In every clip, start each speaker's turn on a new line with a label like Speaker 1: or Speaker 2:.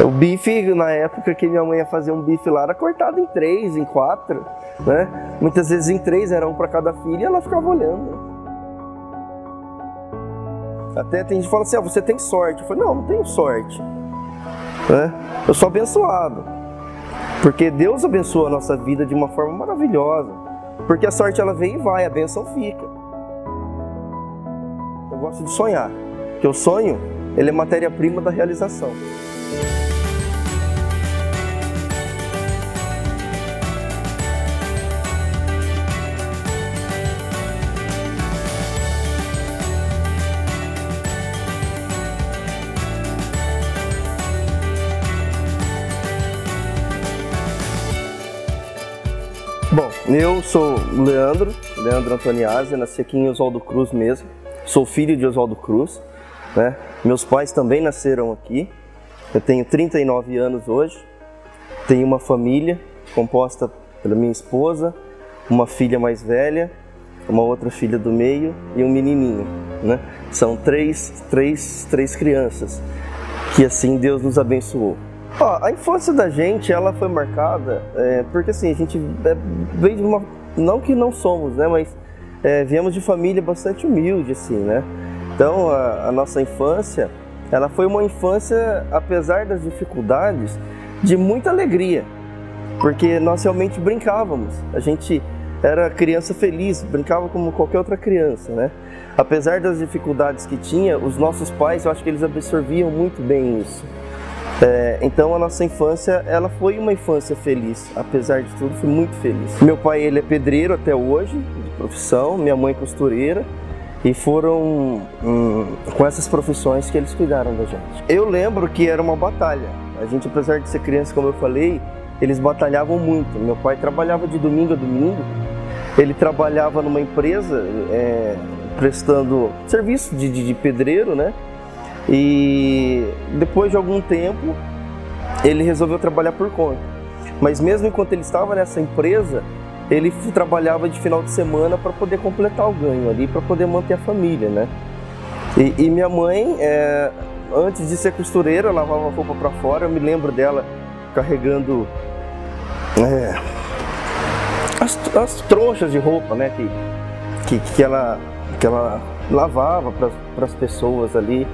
Speaker 1: O bife, na época que minha mãe ia fazer um bife lá, era cortado em três, em quatro, né? Muitas vezes em três, era um para cada filho e ela ficava olhando. Até tem gente que fala assim, ah, você tem sorte. Eu falei, não, não tenho sorte. Né? Eu sou abençoado. Porque Deus abençoa a nossa vida de uma forma maravilhosa. Porque a sorte ela vem e vai, a benção fica. Eu gosto de sonhar. Porque o sonho, ele é matéria-prima da realização. Eu sou o Leandro, Leandro Antoniazzi, nasci aqui em Oswaldo Cruz mesmo. Sou filho de Oswaldo Cruz, né? Meus pais também nasceram aqui. Eu tenho 39 anos hoje. Tenho uma família composta pela minha esposa, uma filha mais velha, uma outra filha do meio e um menininho, né? São três, três, três crianças que assim Deus nos abençoou. Ó, a infância da gente, ela foi marcada, é, porque assim, a gente é, veio de uma, não que não somos, né, mas é, viemos de família bastante humilde, assim, né, então a, a, nossa infância, ela foi uma infância, apesar das dificuldades, de muita alegria, porque nós realmente brincávamos, a gente era criança feliz, brincava como qualquer outra criança, né, apesar das dificuldades que tinha, os nossos pais, eu acho que eles absorviam muito bem isso, é, então a nossa infância, ela foi uma infância feliz, apesar de tudo, foi muito feliz. Meu pai ele é pedreiro até hoje, de profissão, minha mãe costureira, e foram hum, com essas profissões que eles cuidaram da gente. Eu lembro que era uma batalha. A gente, apesar de ser criança, como eu falei, eles batalhavam muito. Meu pai trabalhava de domingo a domingo. Ele trabalhava numa empresa é, prestando serviço de, de, de pedreiro, né? E depois de algum tempo, ele resolveu trabalhar por conta. Mas mesmo enquanto ele estava nessa empresa, ele trabalhava de final de semana para poder completar o ganho ali, para poder manter a família, né? E, e minha mãe, é, antes de ser costureira, lavava roupa para fora. Eu me lembro dela carregando é, as, as, trouxas de roupa, né? Que, que, que, ela, que ela lavava para as pessoas ali.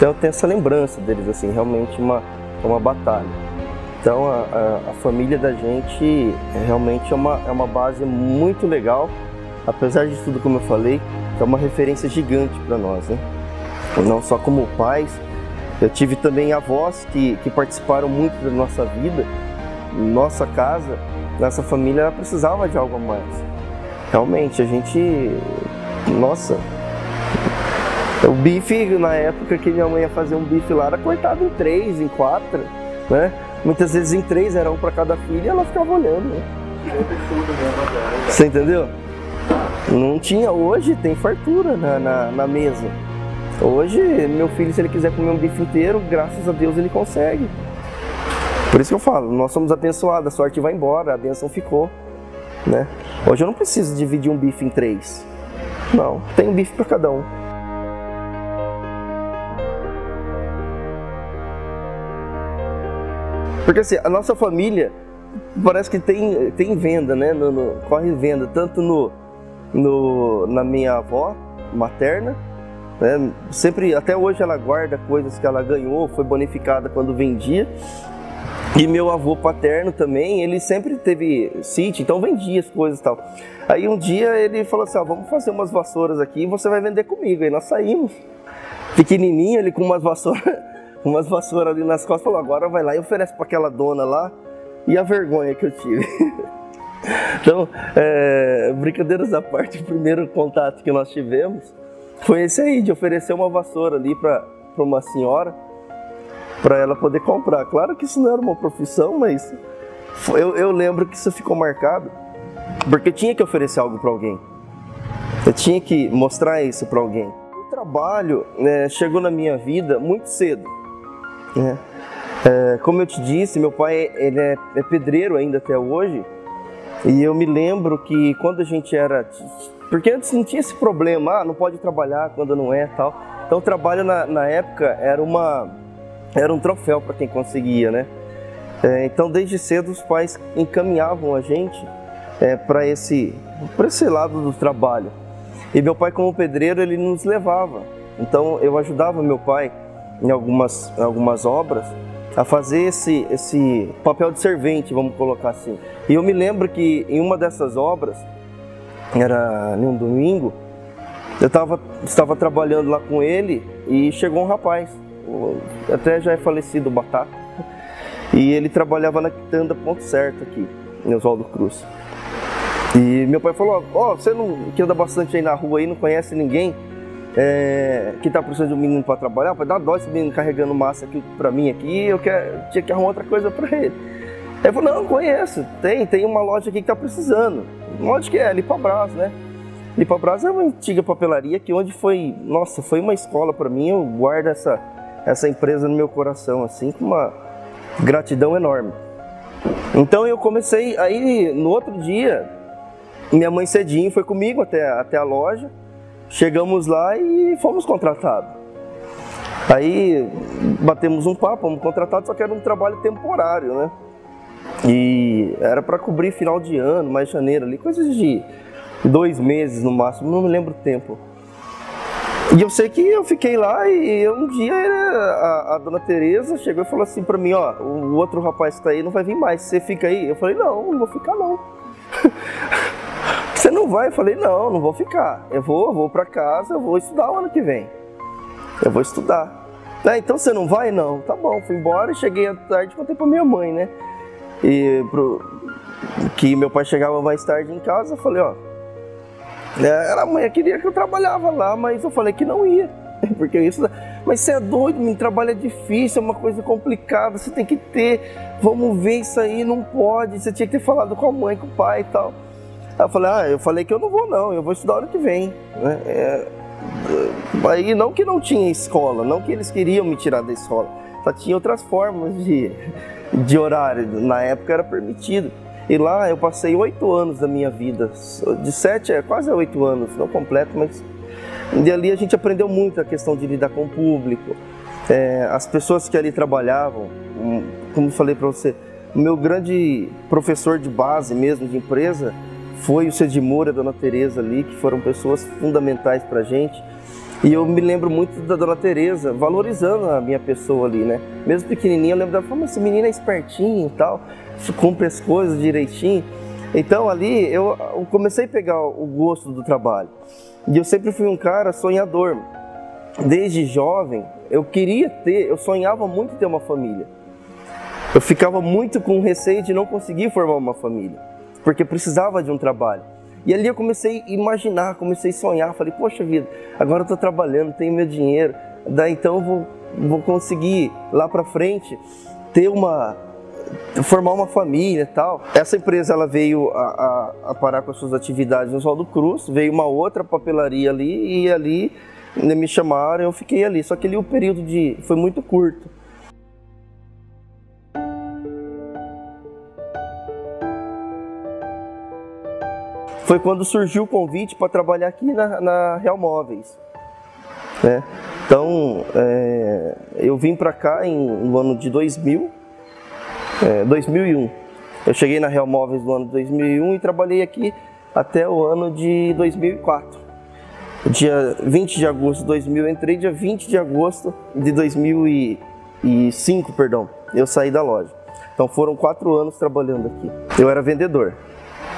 Speaker 1: Então eu tenho essa lembrança deles, assim, realmente uma, uma batalha. Então a, a, a família da gente realmente é uma, é uma base muito legal, apesar de tudo como eu falei, é uma referência gigante para nós, né? Não só como pais, eu tive também avós que, que participaram muito da nossa vida, nossa casa, nossa família precisava de algo a mais. Realmente, a gente, nossa, o bife, na época que minha mãe ia fazer um bife lá, era cortado em três, em quatro, né? Muitas vezes em três, era um para cada filho e ela ficava olhando. Né? Você entendeu? Não tinha, hoje tem fartura na, na, na, mesa. Hoje, meu filho, se ele quiser comer um bife inteiro, graças a Deus ele consegue. Por isso que eu falo, nós somos abençoados, a sorte vai embora, a benção ficou. Né? Hoje eu não preciso dividir um bife em três. Não, tem um bife para cada um. Porque assim, a nossa família parece que tem, tem venda, né? No, no, corre venda, tanto no, no, na minha avó materna, né? sempre, até hoje ela guarda coisas que ela ganhou, foi bonificada quando vendia. E meu avô paterno também, ele sempre teve sítio, então vendia as coisas e tal. Aí um dia ele falou assim: ó, vamos fazer umas vassouras aqui e você vai vender comigo. Aí nós saímos, pequenininho, ele com umas vassouras umas vassouras ali nas costas, falou, agora vai lá e oferece para aquela dona lá. E a vergonha que eu tive. então, é, brincadeiras à parte, o primeiro contato que nós tivemos foi esse aí, de oferecer uma vassoura ali para uma senhora, para ela poder comprar. Claro que isso não era uma profissão, mas eu, eu lembro que isso ficou marcado, porque tinha que oferecer algo para alguém. Eu tinha que mostrar isso para alguém. O trabalho né, chegou na minha vida muito cedo. É. É, como eu te disse, meu pai ele é, é, pedreiro ainda até hoje. E eu me lembro que quando a gente era. Porque antes não tinha esse problema, ah, não pode trabalhar quando não é tal. Então o trabalho na, na época era uma, era um troféu para quem conseguia, né? É, então, desde cedo, os pais encaminhavam a gente é, para esse, esse lado do trabalho. E meu pai, como pedreiro, ele nos levava. Então, eu ajudava meu pai em algumas, em algumas obras a fazer esse, esse papel de servente, vamos colocar assim. E eu me lembro que em uma dessas obras, era em um domingo, eu tava, estava trabalhando lá com ele e chegou um rapaz, até já é falecido o Batata, e ele trabalhava na quitanda Ponto Certo aqui, em Oswaldo Cruz. E meu pai falou, ó, oh, você não, que anda bastante aí na rua aí, não conhece ninguém é, que tá precisando de um menino para trabalhar, para dar dó esse menino carregando massa aqui para mim aqui, eu quero, tinha que arrumar outra coisa para ele. Ele falou, não, conheço, tem, tem uma loja aqui que tá precisando. Onde que é? Lipabras, né? Lipabras é uma antiga papelaria que onde foi, nossa, foi uma escola para mim, eu guardo essa, essa empresa no meu coração, assim, com uma gratidão enorme. Então eu comecei, aí no outro dia, minha mãe cedinho foi comigo até, até a loja, chegamos lá e fomos contratados. Aí batemos um papo, fomos contratados, só que era um trabalho temporário, né? E era para cobrir final de ano, mais janeiro ali, coisas de dois meses no máximo, não me lembro o tempo. E eu sei que eu fiquei lá e um dia a, a dona Tereza chegou e falou assim para mim, ó, o outro rapaz que tá aí não vai vir mais, você fica aí? Eu falei, não, não vou ficar não. você não vai? Eu falei, não, não vou ficar. Eu vou, eu vou para casa, eu vou estudar o ano que vem. Eu vou estudar. Ah, então você não vai? Não. Tá bom, fui embora, cheguei à tarde contei pra minha mãe, né? E pro, que meu pai chegava mais tarde em casa, eu falei, ó, é, a mãe queria que eu trabalhava lá, mas eu falei que não ia. Porque isso, mas você é doido, meu trabalho é difícil, é uma coisa complicada, você tem que ter, vamos ver isso aí, não pode, você tinha que ter falado com a mãe, com o pai e tal. Aí eu falei, ah, eu falei que eu não vou não, eu vou estudar ano que vem. Né? É, aí não que não tinha escola, não que eles queriam me tirar da escola, só tinha outras formas de, de horário, na época era permitido. E lá eu passei oito anos da minha vida, de sete a quase oito anos, não completo, mas e ali a gente aprendeu muito a questão de lidar com o público. É, as pessoas que ali trabalhavam, hum, como falei para você, o meu grande professor de base mesmo, de empresa, foi o Cedimura, a Dona Tereza ali, que foram pessoas fundamentais para a gente. E eu me lembro muito da Dona Tereza valorizando a minha pessoa ali, né? Mesmo pequenininha, eu lembro dela falando, esse menino é espertinho e tal, cumpre as coisas direitinho. Então ali eu comecei a pegar o gosto do trabalho. E eu sempre fui um cara sonhador. Desde jovem, eu queria ter, eu sonhava muito ter uma família. Eu ficava muito com receio de não conseguir formar uma família, porque precisava de um trabalho. E ali eu comecei a imaginar, comecei a sonhar, falei, poxa vida, agora eu estou trabalhando, tenho meu dinheiro, daí então eu vou, vou conseguir lá para frente ter uma formar uma família e tal. Essa empresa ela veio a, a, a parar com as suas atividades no Oswaldo Cruz, veio uma outra papelaria ali e ali me chamaram, eu fiquei ali. Só que ali o período de foi muito curto. Foi quando surgiu o convite para trabalhar aqui na, na Real Móveis. Né? Então, é, eu vim para cá em, no ano de 2000, é, 2001. Eu cheguei na Real Móveis no ano de 2001 e trabalhei aqui até o ano de 2004. Dia 20 de agosto de 2000 eu entrei, dia 20 de agosto de 2005, perdão, eu saí da loja. Então foram quatro anos trabalhando aqui. Eu era vendedor.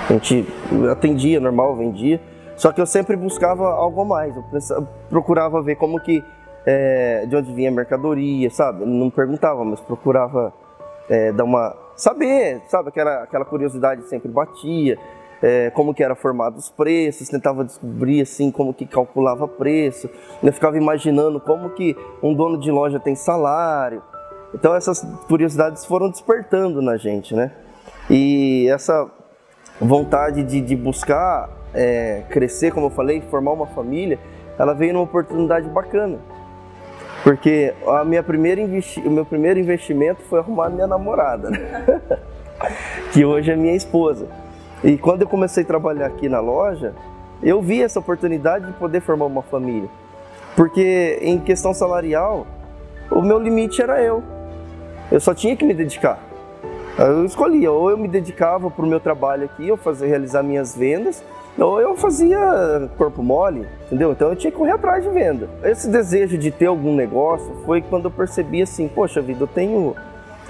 Speaker 1: A gente atendia normal, vendia. Só que eu sempre buscava algo a mais. Eu procurava ver como que é, de onde vinha a mercadoria, sabe? Não perguntava, mas procurava é, dar uma saber, sabe? Aquela, aquela curiosidade sempre batia. É, como que era formado os preços, tentava descobrir assim como que calculava preço. Eu ficava imaginando como que um dono de loja tem salário. Então essas curiosidades foram despertando na gente, né? E essa vontade de, de buscar é, crescer, como eu falei, formar uma família, ela veio numa oportunidade bacana. Porque a minha primeira investi o meu primeiro investimento foi arrumar minha namorada, né? que hoje é minha esposa. E quando eu comecei a trabalhar aqui na loja, eu vi essa oportunidade de poder formar uma família. Porque em questão salarial, o meu limite era eu. Eu só tinha que me dedicar. Eu escolhia, ou eu me dedicava para o meu trabalho aqui, eu fazia realizar minhas vendas, ou eu fazia corpo mole, entendeu? Então eu tinha que correr atrás de venda. Esse desejo de ter algum negócio foi quando eu percebi assim, poxa vida, eu tenho,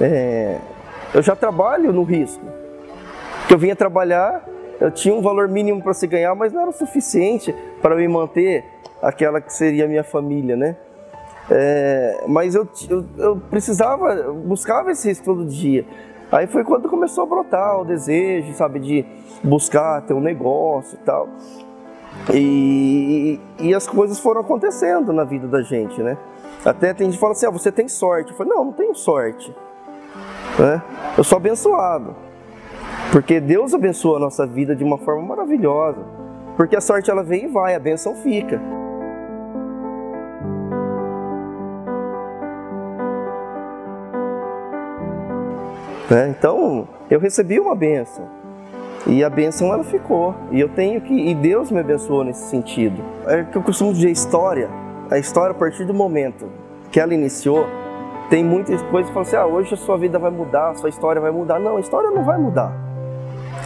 Speaker 1: é, eu já trabalho no risco. Eu vinha trabalhar, eu tinha um valor mínimo para se ganhar, mas não era o suficiente para me manter aquela que seria a minha família, né? É, mas eu, eu, eu, precisava, buscava esse risco todo dia. Aí foi quando começou a brotar o desejo, sabe, de buscar ter um negócio e tal. E, e as coisas foram acontecendo na vida da gente, né? Até tem gente que fala assim, ah, você tem sorte. Eu falei, não, não tenho sorte. Né? Eu sou abençoado. Porque Deus abençoa a nossa vida de uma forma maravilhosa. Porque a sorte ela vem e vai, a benção fica. Né? Então, eu recebi uma benção. E a benção ela ficou. E eu tenho que. E Deus me abençoou nesse sentido. É que eu costumo dizer história. A história, a partir do momento que ela iniciou, tem muitas coisas que falam assim: ah, hoje a sua vida vai mudar, a sua história vai mudar. Não, a história não vai mudar.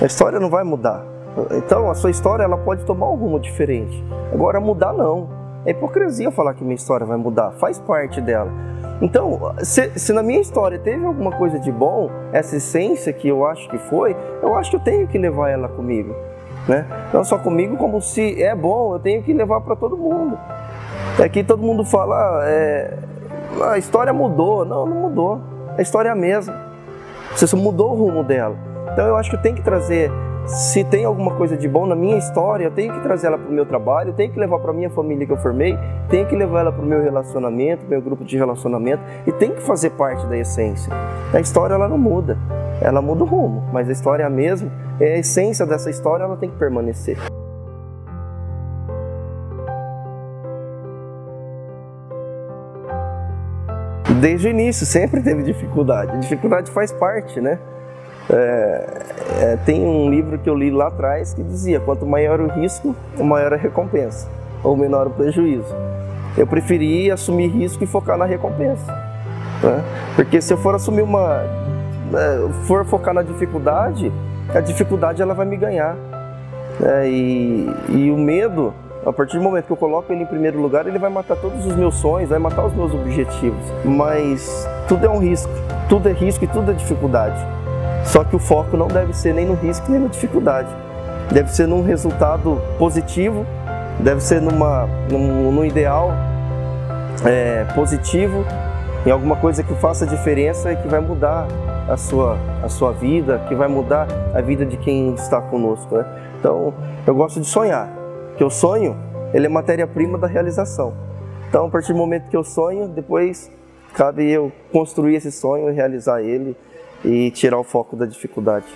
Speaker 1: A história não vai mudar. Então, a sua história ela pode tomar um rumo diferente. Agora, mudar não. É hipocrisia falar que minha história vai mudar. Faz parte dela. Então, se, se, na minha história teve alguma coisa de bom, essa essência que eu acho que foi, eu acho que eu tenho que levar ela comigo. Né? Não só comigo, como se é bom, eu tenho que levar para todo mundo. É que todo mundo fala, é, a história mudou. Não, não mudou. A história é a mesma. Você só mudou o rumo dela. Então eu acho que tenho que trazer se tem alguma coisa de bom na minha história, eu tenho que trazer ela para o meu trabalho, tenho que levar para a minha família que eu formei, tenho que levar ela para o meu relacionamento, meu grupo de relacionamento e tem que fazer parte da essência. A história ela não muda, ela muda o rumo, mas a história é a mesma, é a essência dessa história ela tem que permanecer. Desde o início sempre teve dificuldade. A dificuldade faz parte, né? É, é, tem um livro que eu li lá atrás que dizia: quanto maior o risco, maior a recompensa, ou menor o prejuízo. Eu preferi assumir risco e focar na recompensa. Né? Porque se eu for assumir uma. É, for focar na dificuldade, a dificuldade ela vai me ganhar. É, e, e o medo, a partir do momento que eu coloco ele em primeiro lugar, ele vai matar todos os meus sonhos, vai matar os meus objetivos. Mas tudo é um risco, tudo é risco e tudo é dificuldade. Só que o foco não deve ser nem no risco nem na dificuldade. Deve ser num resultado positivo, deve ser numa, num, num ideal é, positivo, em alguma coisa que faça diferença e que vai mudar a sua, a sua vida, que vai mudar a vida de quem está conosco. Né? Então, eu gosto de sonhar, que o sonho ele é matéria-prima da realização. Então, a partir do momento que eu sonho, depois cabe eu construir esse sonho e realizar ele e tirar o foco da dificuldade.